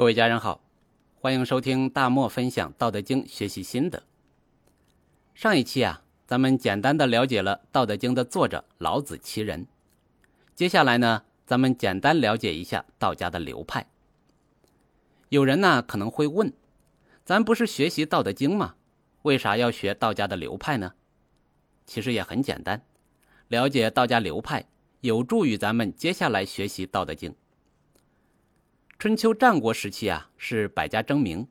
各位家人好，欢迎收听大漠分享《道德经》学习心得。上一期啊，咱们简单的了解了《道德经》的作者老子其人。接下来呢，咱们简单了解一下道家的流派。有人呢可能会问，咱不是学习《道德经》吗？为啥要学道家的流派呢？其实也很简单，了解道家流派有助于咱们接下来学习《道德经》。春秋战国时期啊，是百家争鸣，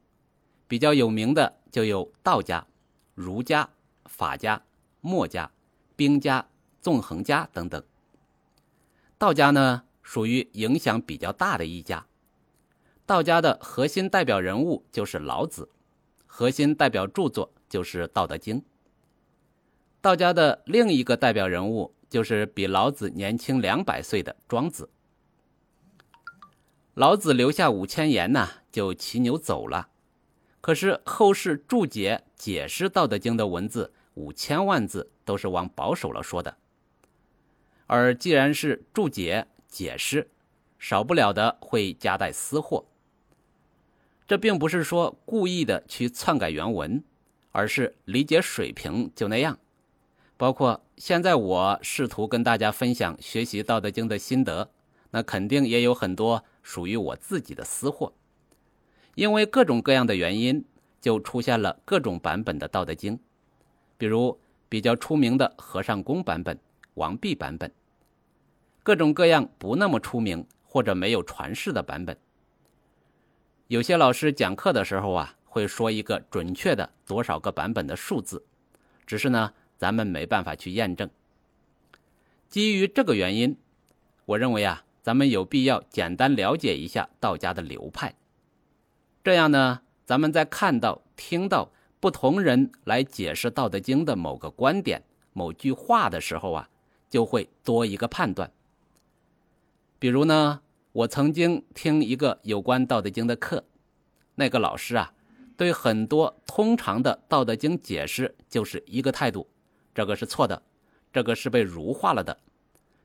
比较有名的就有道家、儒家、法家、墨家、兵家、纵横家等等。道家呢，属于影响比较大的一家。道家的核心代表人物就是老子，核心代表著作就是《道德经》。道家的另一个代表人物就是比老子年轻两百岁的庄子。老子留下五千言呢，就骑牛走了。可是后世注解解释《道德经》的文字五千万字都是往保守了说的。而既然是注解解释，少不了的会夹带私货。这并不是说故意的去篡改原文，而是理解水平就那样。包括现在我试图跟大家分享学习《道德经》的心得，那肯定也有很多。属于我自己的私货，因为各种各样的原因，就出现了各种版本的《道德经》，比如比较出名的和尚公版本、王弼版本，各种各样不那么出名或者没有传世的版本。有些老师讲课的时候啊，会说一个准确的多少个版本的数字，只是呢，咱们没办法去验证。基于这个原因，我认为啊。咱们有必要简单了解一下道家的流派，这样呢，咱们在看到、听到不同人来解释《道德经》的某个观点、某句话的时候啊，就会多一个判断。比如呢，我曾经听一个有关《道德经》的课，那个老师啊，对很多通常的《道德经》解释就是一个态度，这个是错的，这个是被儒化了的，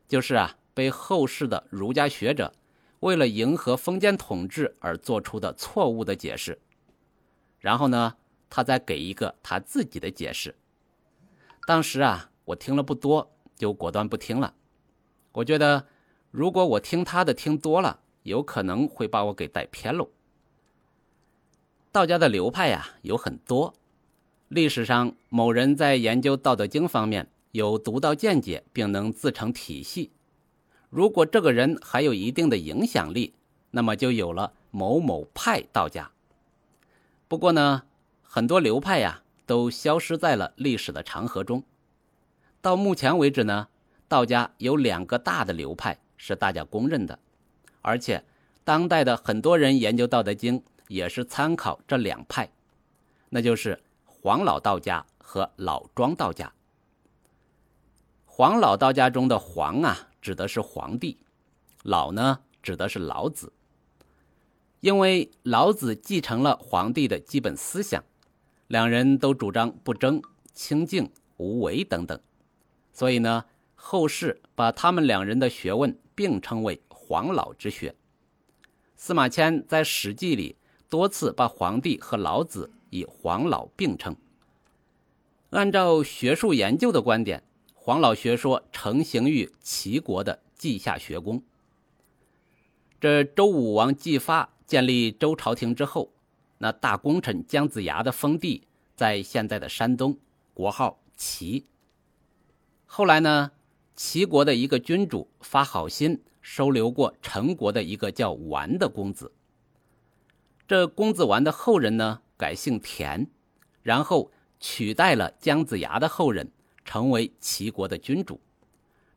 就是啊。被后世的儒家学者为了迎合封建统治而做出的错误的解释，然后呢，他再给一个他自己的解释。当时啊，我听了不多，就果断不听了。我觉得，如果我听他的听多了，有可能会把我给带偏喽。道家的流派呀有很多，历史上某人在研究《道德经》方面有独到见解，并能自成体系。如果这个人还有一定的影响力，那么就有了某某派道家。不过呢，很多流派呀都消失在了历史的长河中。到目前为止呢，道家有两个大的流派是大家公认的，而且当代的很多人研究《道德经》也是参考这两派，那就是黄老道家和老庄道家。黄老道家中的“黄”啊。指的是皇帝，老呢指的是老子，因为老子继承了皇帝的基本思想，两人都主张不争、清静、无为等等，所以呢，后世把他们两人的学问并称为黄老之学。司马迁在《史记》里多次把皇帝和老子以黄老并称。按照学术研究的观点。黄老学说成型于齐国的稷下学宫。这周武王姬发建立周朝廷之后，那大功臣姜子牙的封地在现在的山东，国号齐。后来呢，齐国的一个君主发好心收留过陈国的一个叫完的公子。这公子完的后人呢，改姓田，然后取代了姜子牙的后人。成为齐国的君主，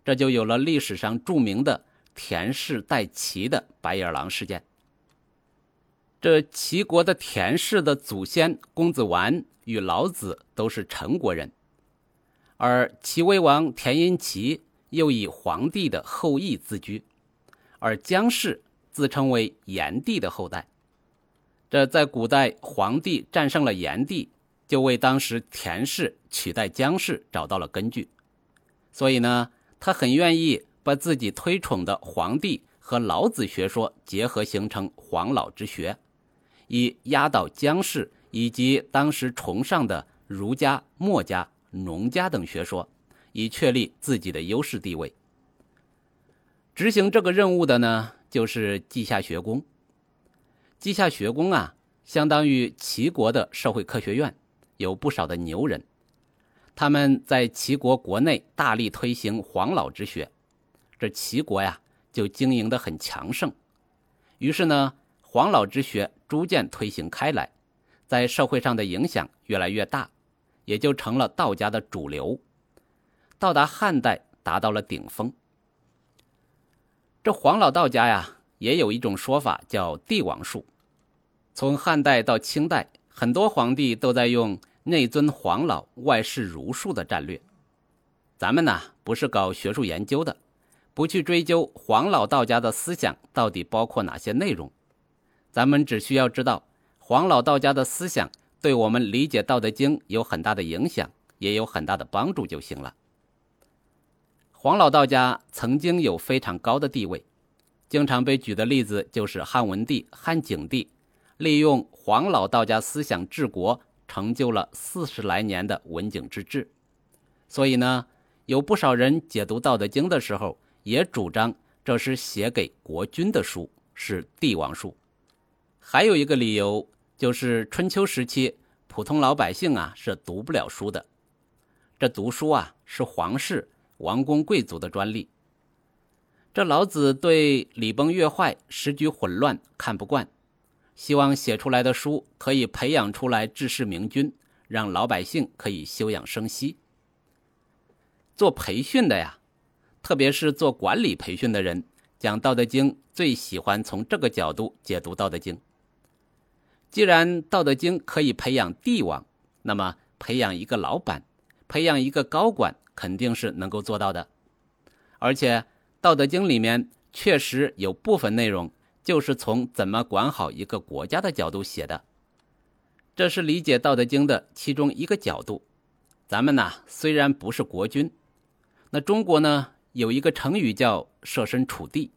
这就有了历史上著名的田氏代齐的白眼狼事件。这齐国的田氏的祖先公子完与老子都是陈国人，而齐威王田婴齐又以皇帝的后裔自居，而姜氏自称为炎帝的后代。这在古代，皇帝战胜了炎帝。就为当时田氏取代姜氏找到了根据，所以呢，他很愿意把自己推崇的皇帝和老子学说结合，形成黄老之学，以压倒姜氏以及当时崇尚的儒家、墨家、农家等学说，以确立自己的优势地位。执行这个任务的呢，就是稷下学宫。稷下学宫啊，相当于齐国的社会科学院，有不少的牛人。他们在齐国国内大力推行黄老之学，这齐国呀就经营得很强盛。于是呢，黄老之学逐渐推行开来，在社会上的影响越来越大，也就成了道家的主流。到达汉代，达到了顶峰。这黄老道家呀，也有一种说法叫帝王术。从汉代到清代，很多皇帝都在用内尊黄老，外事儒术的战略。咱们呢，不是搞学术研究的，不去追究黄老道家的思想到底包括哪些内容。咱们只需要知道，黄老道家的思想对我们理解《道德经》有很大的影响，也有很大的帮助就行了。黄老道家曾经有非常高的地位，经常被举的例子就是汉文帝、汉景帝，利用黄老道家思想治国，成就了四十来年的文景之治。所以呢，有不少人解读《道德经》的时候，也主张这是写给国君的书，是帝王书。还有一个理由就是春秋时期普通老百姓啊是读不了书的，这读书啊是皇室。王公贵族的专利。这老子对礼崩乐坏、时局混乱看不惯，希望写出来的书可以培养出来治世明君，让老百姓可以休养生息。做培训的呀，特别是做管理培训的人，讲《道德经》最喜欢从这个角度解读《道德经》。既然《道德经》可以培养帝王，那么培养一个老板，培养一个高管。肯定是能够做到的，而且《道德经》里面确实有部分内容就是从怎么管好一个国家的角度写的，这是理解《道德经》的其中一个角度。咱们呢虽然不是国君，那中国呢有一个成语叫设身处地，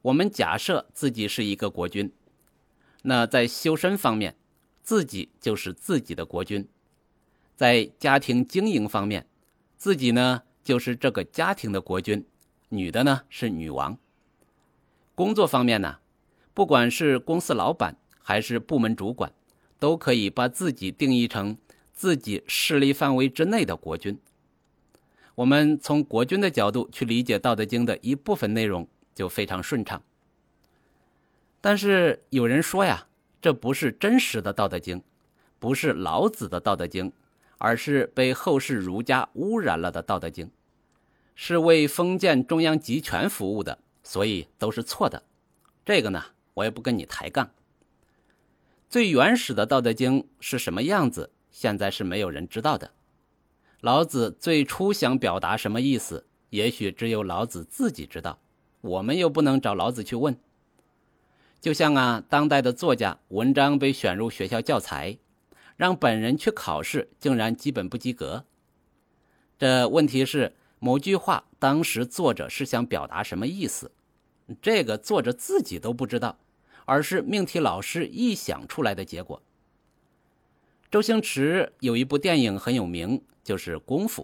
我们假设自己是一个国君，那在修身方面，自己就是自己的国君，在家庭经营方面。自己呢，就是这个家庭的国君，女的呢是女王。工作方面呢，不管是公司老板还是部门主管，都可以把自己定义成自己势力范围之内的国君。我们从国君的角度去理解《道德经》的一部分内容，就非常顺畅。但是有人说呀，这不是真实的《道德经》，不是老子的《道德经》。而是被后世儒家污染了的《道德经》，是为封建中央集权服务的，所以都是错的。这个呢，我也不跟你抬杠。最原始的《道德经》是什么样子，现在是没有人知道的。老子最初想表达什么意思，也许只有老子自己知道，我们又不能找老子去问。就像啊，当代的作家文章被选入学校教材。让本人去考试，竟然基本不及格。这问题是某句话当时作者是想表达什么意思？这个作者自己都不知道，而是命题老师臆想出来的结果。周星驰有一部电影很有名，就是《功夫》。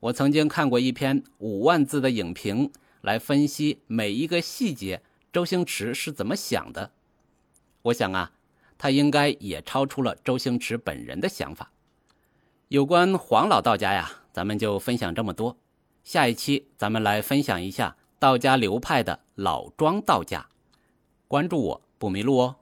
我曾经看过一篇五万字的影评，来分析每一个细节，周星驰是怎么想的。我想啊。他应该也超出了周星驰本人的想法。有关黄老道家呀，咱们就分享这么多。下一期咱们来分享一下道家流派的老庄道家。关注我不迷路哦。